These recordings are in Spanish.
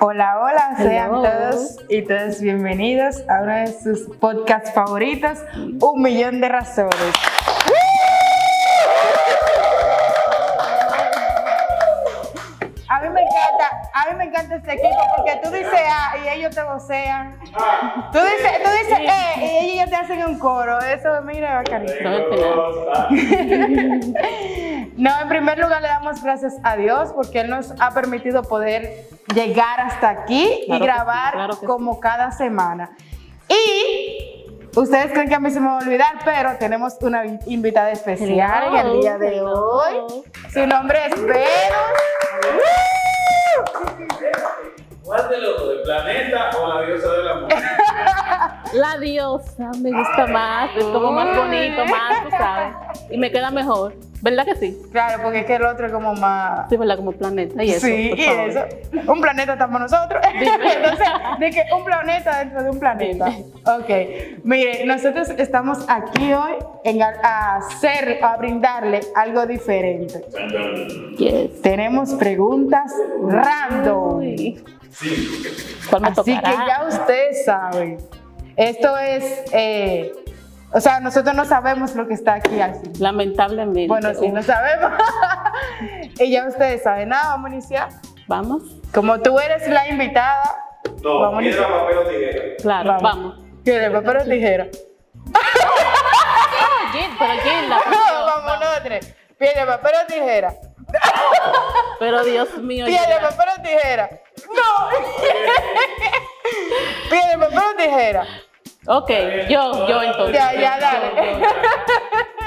Hola, hola, sean Hello. todos y todas bienvenidos a uno de sus podcasts favoritos, Un Millón de Razones. Encanta este equipo porque tú dices A y ellos te vocean. Tú dices, tú dices E y ellos te hacen un coro. Eso, mira, bacanito. No en primer lugar le damos gracias a Dios porque Él nos ha permitido poder llegar hasta aquí Claro y sí, grabar claro que sí. como cada semana. Y ustedes creen que a mí se me va a olvidar, pero tenemos una vi- invitada especial en el día de Hello. hoy. Su nombre es Venus. ¿Cuál de los dos? ¿El planeta o la diosa del amor? La diosa me gusta más, es como más bonito, más, tú sabes. Y me queda mejor. ¿Verdad que sí? Claro, porque es que el otro es como más... Sí, ¿verdad? Como planeta y eso. sí, por y favor. eso. Un planeta estamos nosotros. Entonces, de que un planeta dentro de un planeta. Ok. Mire, nosotros estamos aquí hoy en a, hacer, a brindarle algo diferente. Yes. Tenemos preguntas random. Uy. ¿Cuál me Así que ya ustedes saben. Esto es. eh, o sea, nosotros no sabemos lo que está aquí fin. Lamentablemente. Bueno, sí, no sabemos. y ya ustedes saben. Nada, vamos a iniciar. Vamos. Como tú eres la invitada, No, Vamos a piedra, papel o tijera. Claro, vamos. ¿Quieres papel o tijera? Pero Gil, la vamos nosotros. Piedra, papel o tijera. Pero Dios mío. Piedra, papel o tijera. No. Piedra, papel o tijera. Ok, yo, yo entonces. Ya, ya, dale.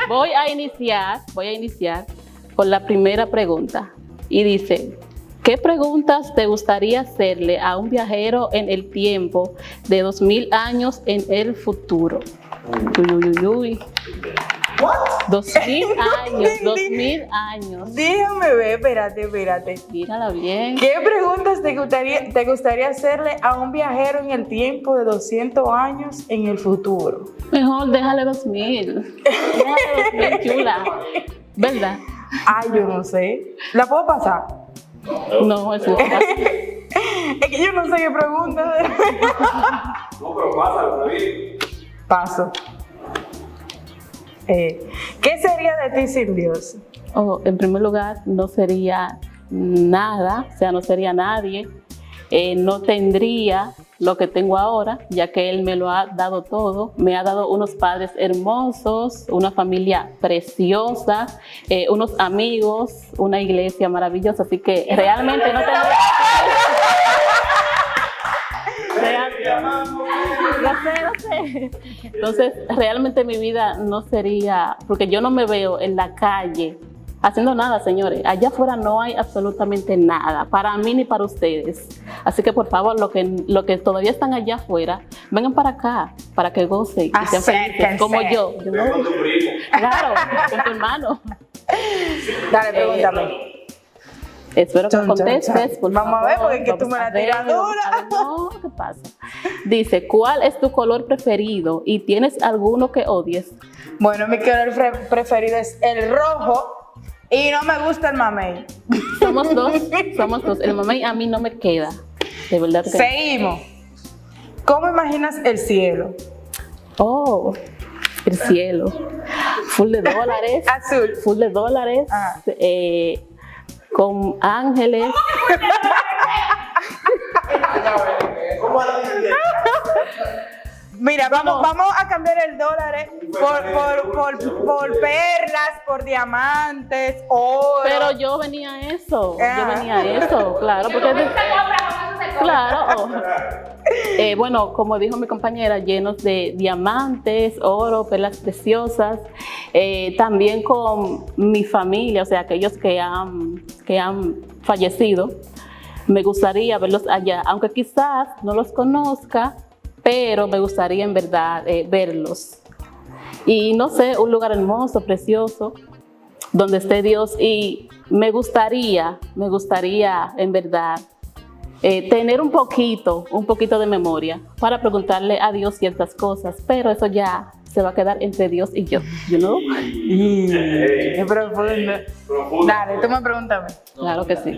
Voy a iniciar, voy a iniciar con la primera pregunta. Y dice, ¿qué preguntas te gustaría hacerle a un viajero en el tiempo de 2000 años en el futuro? Uy, uy, uy, uy. 2000 años, 2000 años. Déjame ver, espérate, espérate. Mírala bien. ¿Qué preguntas te gustaría, te gustaría hacerle a un viajero en el tiempo de 200 años en el futuro? Mejor déjale 2000. Déjale 2000, chula. ¿Verdad? Ay, yo no sé. ¿La puedo pasar? No, eso es fácil. Es que yo no sé qué pregunta. No, pero pásalo, David. Paso. Eh, ¿Qué sería de ti sin Dios? Oh, en primer lugar, no sería nada, o sea, no sería nadie. Eh, no tendría lo que tengo ahora, ya que Él me lo ha dado todo. Me ha dado unos padres hermosos, una familia preciosa, eh, unos amigos, una iglesia maravillosa. Así que realmente no tendría. Real- Lo sé, lo sé. Entonces, realmente mi vida no sería, porque yo no me veo en la calle haciendo nada, señores. Allá afuera no hay absolutamente nada, para mí ni para ustedes. Así que por favor, lo que, lo que todavía están allá afuera, vengan para acá, para que gocen y sean felices, como yo. No- con tu primo. Claro, con tu hermano. Dale, pregúntame. Espero que Chon, contestes, chon. por Vamos a ver, porque tú me la tiras dura. a ver. No, ¿qué pasa? Dice, ¿cuál es tu color preferido y tienes alguno que odies? Bueno, mi color preferido es el rojo y no me gusta el mamey. Somos dos, somos dos. El mamá a mí no me queda. De verdad que. Seguimos. ¿Cómo imaginas el cielo? Oh, el cielo. Full de dólares. Azul. Full de dólares. Ah. eh, con ángeles. Mira, vamos, vamos a cambiar el dólar eh, por, por, por, por perlas, por diamantes, oro. Pero yo venía a eso. Yo Ah. venía a eso, claro. Porque Claro. Eh, bueno, como dijo mi compañera, llenos de diamantes, oro, perlas preciosas. eh, también con mi familia, o sea, aquellos que han, que han fallecido. Me gustaría verlos allá, aunque quizás no los conozca, pero me gustaría en verdad eh, verlos. Y no sé, un lugar hermoso, precioso, donde esté Dios. Y me gustaría, me gustaría en verdad eh, tener un poquito, un poquito de memoria para preguntarle a Dios ciertas cosas, pero eso ya se va a quedar entre Dios y yo. You know? Qué profundo. Profundo. Dale, tú me pregúntame. Claro que sí.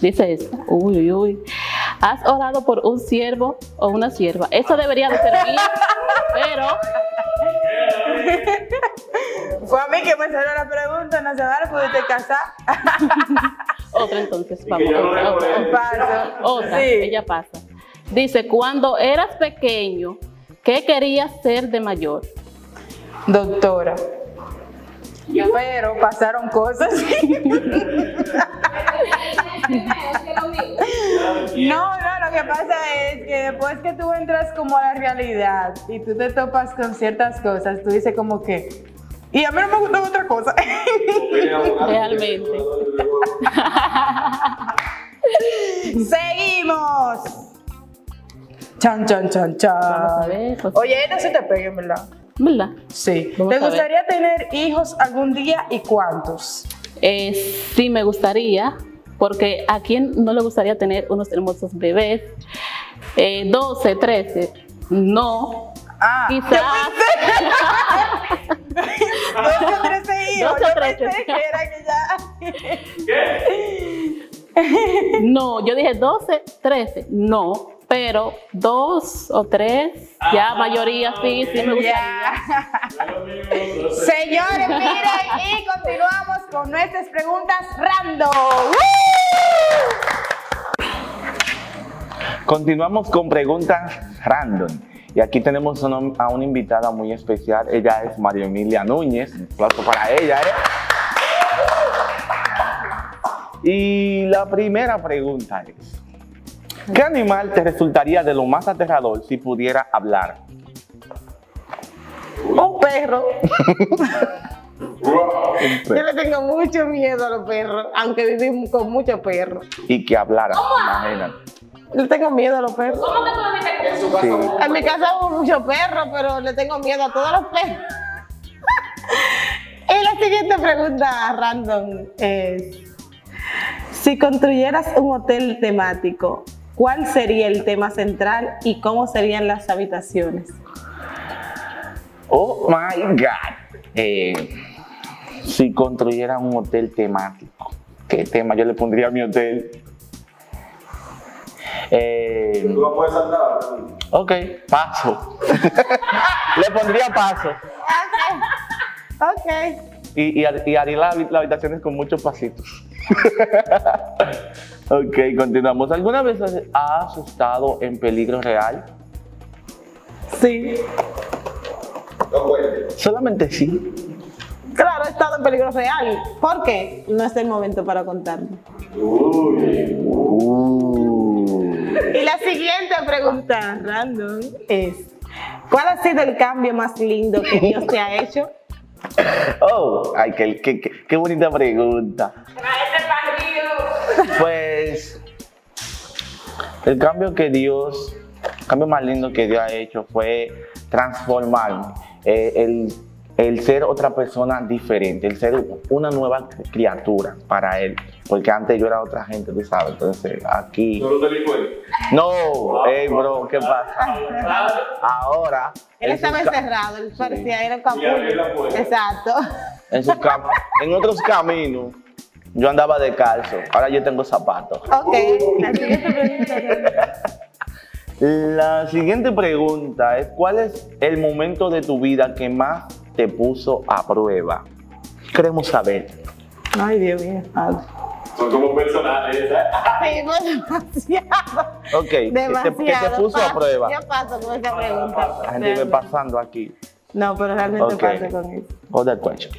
Dice esta. Uy, uy, uy. ¿Has orado por un siervo o una sierva? Eso debería de ser mío, pero Fue a mí que me salió la pregunta, no se va a pudiste casar. otra entonces, vamos. no Otra. Paso. Otra, Sí. ella pasa. Dice, cuando eras pequeño, ¿qué querías ser de mayor? Doctora. Pero pasaron cosas. No, no, lo que pasa es que después que tú entras como a la realidad y tú te topas con ciertas cosas, tú dices como que, y a mí no me gustaba otra cosa. Realmente. Seguimos. Chan, chan, chan, chan. Vamos a ver, pues. Oye, no se te peguen, ¿verdad? ¿Verdad? Sí. Vamos ¿Te gustaría tener hijos algún día y cuántos? Eh, sí, me gustaría, porque a quién no le gustaría tener unos hermosos bebés. Eh, 12, 13, no. Ah, Quizás. Dos o trece hijos. Dos o Yo trece. pensé que era que ya. ¿Qué? No, yo dije 12, 13, no. Pero dos o tres, ya mayoría sí, sí me gustaría. Señores, miren, y continuamos con nuestras preguntas random. Continuamos con preguntas random. Y aquí tenemos una- a una invitada muy especial. Ella es María Emilia Núñez. Un aplauso para ella. ¿eh? Y la primera pregunta es, ¿qué animal te resultaría de lo más aterrador si pudiera hablar? Un perro. Un Yo le tengo mucho miedo a los perros, aunque vivimos con muchos perros. Y que hablara, imagínate. Le tengo miedo a los perros. Sí. En mi casa hubo muchos perros, pero le tengo miedo a todos los perros. y la siguiente pregunta random es, si construyeras un hotel temático, ¿cuál sería el tema central y cómo serían las habitaciones? Oh my God. Eh, si construyera un hotel temático, ¿qué tema yo le pondría a mi hotel? Eh, Tú no puedes saltar la ok, paso. le pondría paso. Ok. Y, y, har- y haría la- las habitaciones con muchos pasitos. ok, continuamos. ¿Alguna vez has- has estado en peligro real? Sí. No cuentes. Solamente sí. Claro, he estado en peligro real. ¿Por qué? No es el momento para contarlo. Uh. Y la siguiente pregunta random es, ¿cuál ha sido el cambio más lindo que Dios te ha hecho? Oh, ay, qué, qué- qué- qué bonita pregunta. Pues el cambio que Dios, el cambio más lindo que Dios ha hecho fue transformarme, eh, el, el ser otra persona diferente, el ser una nueva criatura para Él, porque antes yo era otra gente, tú sabes, entonces aquí... No lo. No, hey bro, ¿qué pasa? Ahora... Él estaba encerrado, él parecía, capullo. puerta. Exacto. en, sus cam- en otros caminos, yo andaba descalzo, ahora yo tengo zapatos. Ok, la siguiente pregunta. La siguiente pregunta es, ¿cuál es el momento de tu vida que más te puso a prueba? Queremos saber. Ay, Dios mío. Ah, Son como personales. ¿eh? Sí, demasiado. Ok, que te, Demasiado. que te puso a prueba. Yo paso con esa pregunta. La gente ve pasando aquí. No, pero realmente Ok. paso con eso. Other question.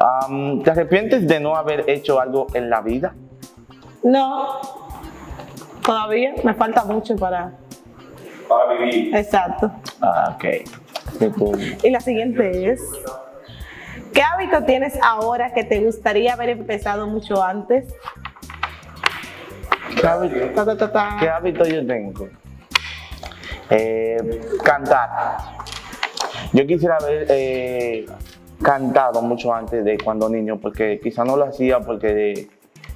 Um, ¿Te arrepientes de no haber hecho algo en la vida? No, todavía me falta mucho para... Para vivir. Exacto. Ah, ok. Y la siguiente es, ¿qué hábito tienes ahora que te gustaría haber empezado mucho antes? ¿Qué hábito, Ta, ta, ta, ta. qué hábito yo tengo? Eh, cantar. Yo quisiera haber eh, cantado mucho antes de cuando niño, porque quizá no lo hacía porque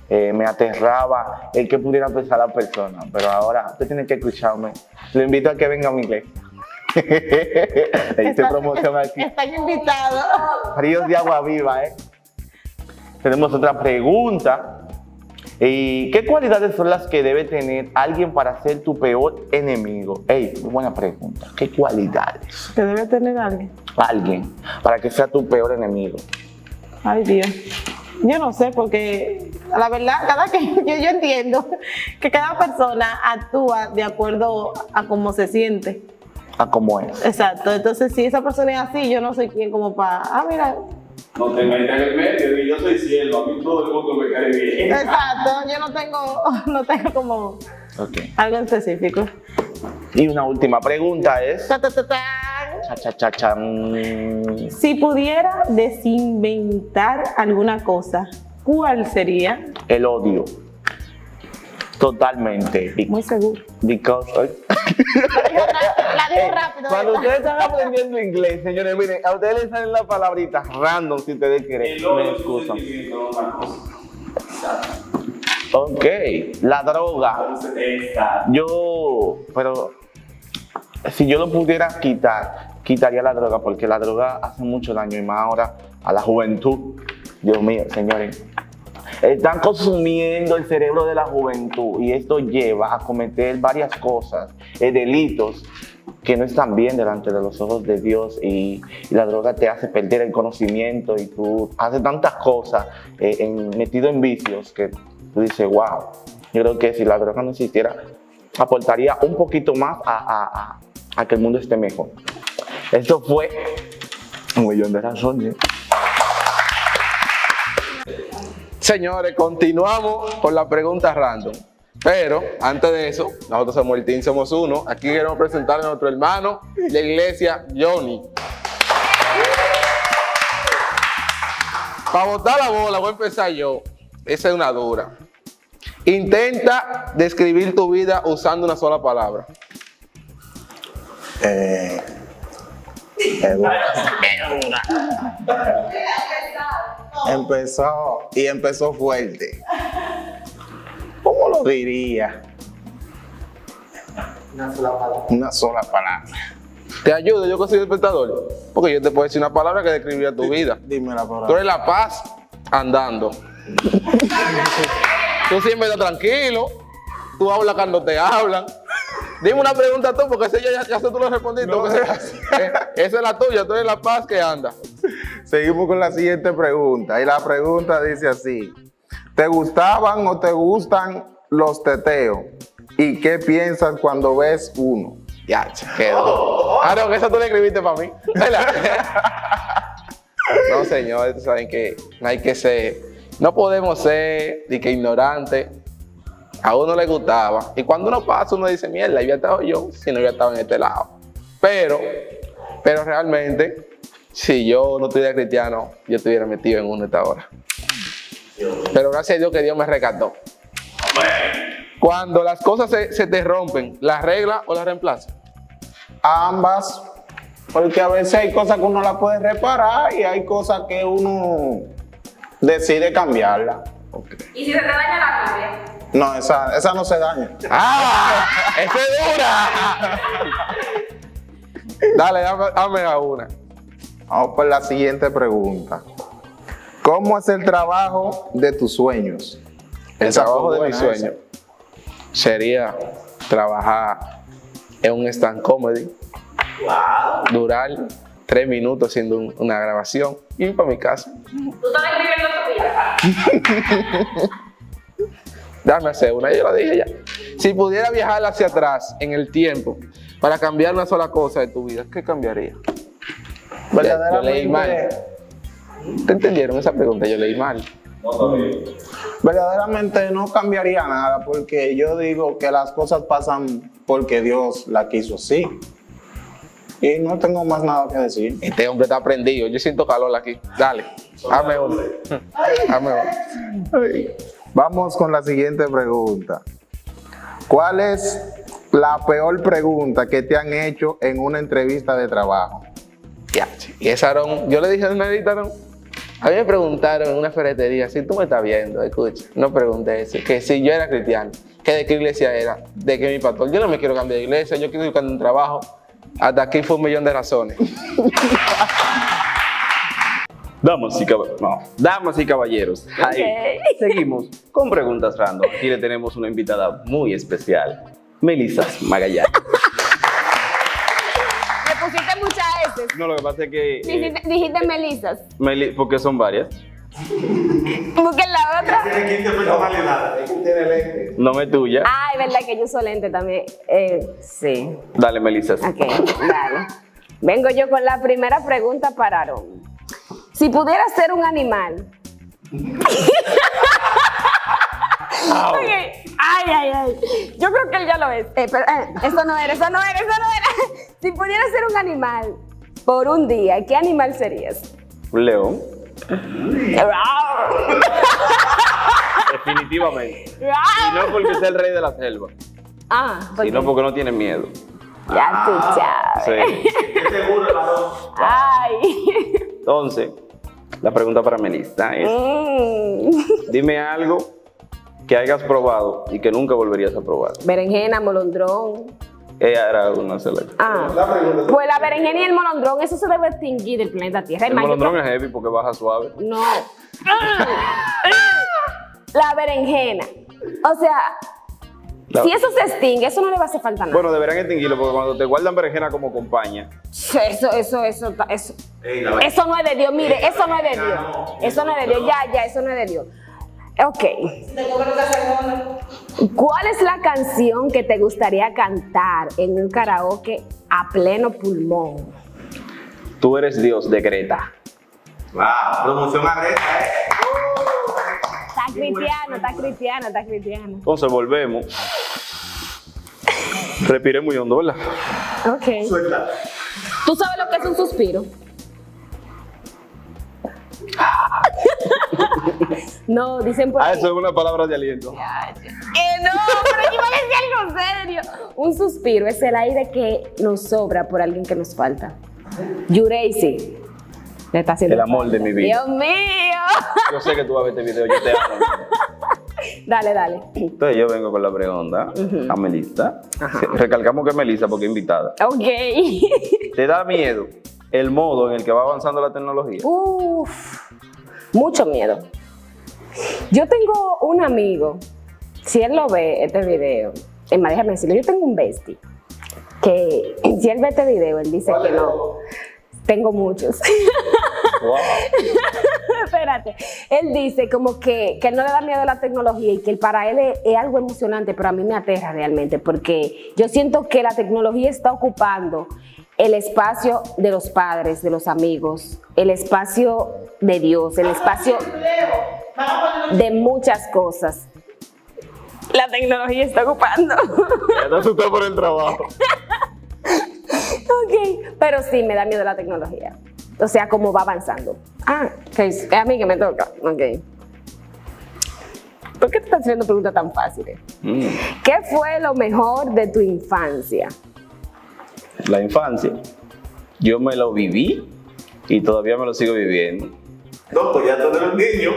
eh, me aterraba el que pudiera pensar la persona. Pero ahora usted tiene que escucharme. Le invito a que venga a mi iglesia. Está- promoción aquí. Están invitados. Ríos de agua viva, ¿eh? Tenemos otra pregunta. ¿Y qué cualidades son las que debe tener alguien para ser tu peor enemigo? Ey, muy buena pregunta. ¿Qué cualidades? Que debe tener alguien. Alguien para que sea tu peor enemigo. Ay, Dios. Yo no sé, porque la verdad, cada que yo, yo entiendo que cada persona actúa de acuerdo a cómo se siente. A cómo es. Exacto. Entonces, si esa persona es así, yo no soy quien como para, ah, mira, No te metas en el medio y yo soy cielo, a mí todo el mundo me cae bien. exacto, yo no tengo, no tengo como algo específico. Y una última pregunta es. Ta, ta, ta, ta. Cha, cha, cha, cha, mm, Si pudiera desinventar alguna cosa, ¿cuál sería? El odio. Totalmente. Be- Muy seguro. Because. La digo rápido. Cuando ustedes están aprendiendo inglés, señores, miren, a ustedes les salen las palabritas random si ustedes quieren. Me excusan. Ok, la droga. Yo, pero si yo lo pudiera quitar, quitaría la droga, porque la droga hace mucho daño y más ahora a la juventud. Dios mío, señores. Están consumiendo el cerebro de la juventud y esto lleva a cometer varias cosas, eh, delitos que no están bien delante de los ojos de Dios y, la droga te hace perder el conocimiento y tú haces tantas cosas eh, en- metido en vicios que tú dices, wow, yo creo que si la droga no existiera, aportaría un poquito más a que el mundo esté mejor. Esto fue un millón de razones. Señores, continuamos con la pregunta random. Pero antes de eso, nosotros somos el Team Somos Uno. Aquí queremos presentar a nuestro hermano de iglesia, Johnny. Para botar la bola, voy a empezar yo. Esa es una dura. Intenta describir tu vida usando una sola palabra. Eh, dura. Empezó y empezó fuerte. ¿Cómo lo diría? Una sola palabra. Te ayudo, yo que soy espectador. Porque yo te puedo decir una palabra que describiría tu vida. Dime la Tú palabra. eres la paz andando. tú siempre estás tranquilo. Tú hablas cuando te hablan. Dime una pregunta tú, porque esa ya, ya, ya tú lo respondiste. No, esa es la tuya, tú eres la paz que anda. Seguimos con la siguiente pregunta. Y la pregunta dice así: ¿Te gustaban o te gustan los teteos? ¿Y qué piensas cuando ves uno? Ya, quedó. Ah, no, que esa tú la escribiste para mí. No, señores, saben que no hay que ser, no podemos ser de que ignorantes. A uno le gustaba. Y cuando uno pasa, uno dice, mierda, había estado yo si no había estado en este lado. Pero, pero realmente, si yo no estuviera cristiano, yo estuviera metido en uno esta hora. Pero gracias a Dios que Dios me rescató. Cuando las cosas se, se te rompen, ¿las reglas o las reemplazas? Ambas, porque a veces hay cosas que uno la puede reparar y hay cosas que uno decide cambiarla. ¿Y si se te daña la copia? No, esa, esa no se daña. ¡Ah! ¡Esa es dura! Dale, dame, dame a una. Vamos por la siguiente pregunta. ¿Cómo es el trabajo de tus sueños? El Esa trabajo de mi buena, sueño sería trabajar en un stand comedy, durar tres minutos haciendo un- una grabación y ir para mi casa. ¿Tú estás escribiendo tu vida? Dame hacer una, yo lo dije ya. Si pudiera viajar hacia atrás en el tiempo para cambiar una sola cosa de tu vida, ¿qué cambiaría? Yo leí mal. Verdaderamente, ¿Te entendieron esa pregunta? Yo leí mal. Verdaderamente no cambiaría nada porque yo digo que las cosas pasan porque Dios la quiso así. Y no tengo más nada que decir. Este hombre está prendido. Yo siento calor aquí. Dale, uno. Vamos con la siguiente pregunta. ¿Cuál es la peor pregunta que te han hecho en una entrevista de trabajo? Ya, y esa Aarón, yo le dije a Nelita, Aarón, a mí me preguntaron en una ferretería, si tú me estás viendo, escucha, no pregunté eso, que si yo era cristiano, que de qué iglesia era, de qué mi pastor, yo no me quiero cambiar de iglesia, yo quiero buscar un trabajo, Hasta aquí fue un millón de razones. Damas y, no, damas y caballeros, ahí seguimos con preguntas random. Aquí le tenemos una invitada muy especial, Melissa Magallanes. No, lo que pasa es que... eh, Dijiste, dijiste Melisas. Meli- porque son varias. Busquen la otra. Tiene 15 personalidades. Es que tiene lente. No me tuya. Ay, verdad que yo uso lente también. Eh, sí. Dale, Melissa. Ok, dale. Vengo yo con la primera pregunta para Aaron. Si pudieras ser un animal. Ay, ay, ay. Yo creo que él ya lo es. Eh, pero, eh, eso no era, eso no era, eso no era. Si pudieras ser un animal por un día, ¿qué animal serías? Un león. Definitivamente. Y no porque sea el rey de la selva, Ah, porque sino porque no tiene miedo. ya tú sabes. Sí. Seguro. Ay. Entonces, la pregunta para Melissa es, Mm. dime algo que hayas probado y que nunca volverías a probar. Berenjena, molondrón. Ella era una selecta. Ah. Pues la berenjena y el molondrón, eso se debe extinguir del planeta Tierra. El molondrón es heavy porque baja suave. No. La berenjena. O sea, La- si eso se extingue, eso no le va a hacer falta nada. Bueno, deberán extinguirlo porque cuando te guardan berenjena como compañía, Eso, eso, eso, eso. Ey, Eso no es de Dios, mire, eso no es de Dios. Eso no es de Dios, ya, ya, eso no es de Dios. Ok. ¿Cuál es la canción que te gustaría cantar en un karaoke a pleno pulmón? tú eres Dios de Greta. Wow, promoción a Greta, eh. Está cristiano, está cristiano, está cristiano. Entonces volvemos. Respiré muy hondo, ¿verdad? Ok. Suelta. ¿Tú sabes lo que es un suspiro? No, dicen por Ah, ahí. eso es una palabra de aliento. Eh, no, algo serio. Un suspiro es el aire que nos sobra por alguien que nos falta. Yureisi. Le está haciendo El amor de mi vida. Dios mío. Yo sé que tú vas a ver este video, yo te amo. Dale, dale. Entonces yo vengo con la pregunta a Melissa. Recalcamos que es Melissa porque es invitada. Ok. ¿Te da miedo el modo en el que va avanzando la tecnología? Uf, mucho miedo. Yo tengo un amigo, si él lo ve, este video, es más, déjame decirlo, yo tengo un bestie, que si él ve este video, él dice que no. Tengo muchos. Wow. Espérate. Él dice como que, que él no le da miedo a la tecnología y que para él es, es algo emocionante, pero a mí me aterra realmente porque yo siento que la tecnología está ocupando el espacio de los padres, de los amigos, el espacio de Dios, el espacio de muchas cosas. La tecnología está ocupando. Ya te asusté por el trabajo. ok, pero sí me da miedo la tecnología. O sea, cómo va avanzando. Ah, ok, es a mí que me toca. Ok. ¿Por qué te estás haciendo preguntas tan fáciles? Mm. ¿Qué fue lo mejor de tu infancia? La infancia. Yo me lo viví y todavía me lo sigo viviendo. No, pues ya tú eres un niño.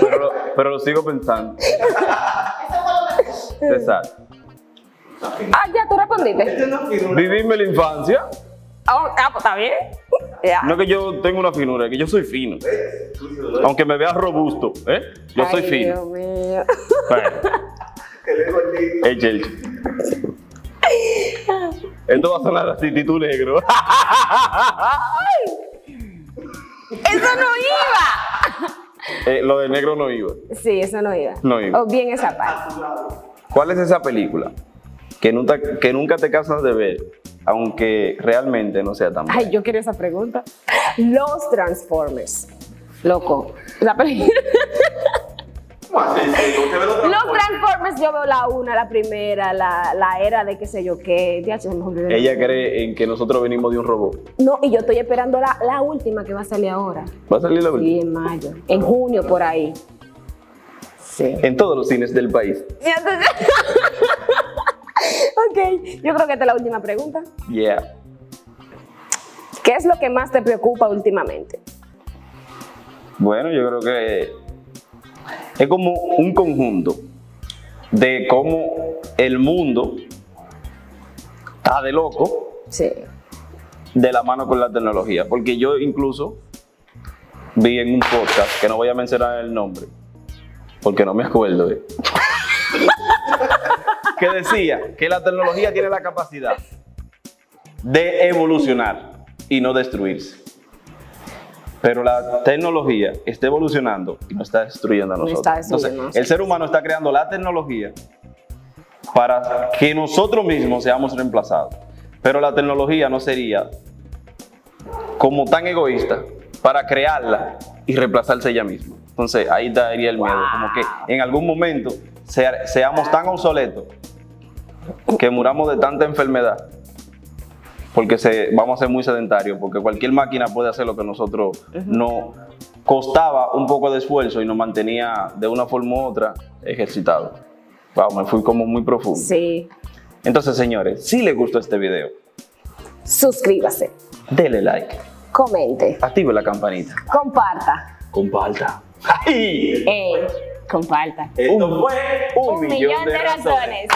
Pero, lo- pero lo sigo pensando. Exacto. Ah, ya, tú respondiste. Vivíme la infancia. Oh, ah, pues está bien. Ya. No es que yo tengo una finura, es que yo soy fino. Aunque me veas robusto, ¿eh? Yo soy Ay, fino. Dios mío. Bueno, es el- Esto va a sonar así, titú negro. Eso no iba. Eh, lo de negro no iba. Sí, eso no iba. No iba. O bien esa parte. ¿Cuál es esa película que nunca, que nunca te cansas de ver, aunque realmente no sea tan buena? Ay, yo quiero esa pregunta. Los Transformers. Loco. La película. Sí, los. Transformers, yo veo la una, la primera, la, la era de qué sé yo qué. Ella cree en que nosotros venimos de un robot. No, y yo estoy esperando la, la última que va a salir ahora. Va a salir la Sí, última. en mayo. En junio, por ahí. Sí. En todos los cines del país. Ok, yo creo que esta es la última pregunta. Yeah. ¿Qué es lo que más te preocupa últimamente? Bueno, yo creo que es como un conjunto de cómo el mundo está de loco Sí. de la mano con la tecnología. Porque yo incluso vi en un podcast, que no voy a mencionar el nombre, porque no me acuerdo, eh, que decía que la tecnología tiene la capacidad de evolucionar y no destruirse. Pero la tecnología está evolucionando y no está destruyendo a No nosotros. está destruyendo a Entonces, el ser humano está creando la tecnología para que nosotros mismos seamos reemplazados. Pero la tecnología no sería como tan egoísta para crearla y reemplazarse ella misma. Entonces ahí daría el miedo, como que en algún momento sea- seamos tan obsoletos que muramos de tanta enfermedad, porque se, vamos a ser muy sedentarios, porque cualquier máquina puede hacer lo que nosotros no costaba un poco de esfuerzo y nos mantenía de una forma u otra ejercitados. Wow, me fui como muy profundo. Sí. Entonces, señores, si les gustó este video, Suscríbase, denle like, comente, active la campanita, comparta. comparta. ¡Ay! Eh, comparta. Esto fue un, Un millón de razones.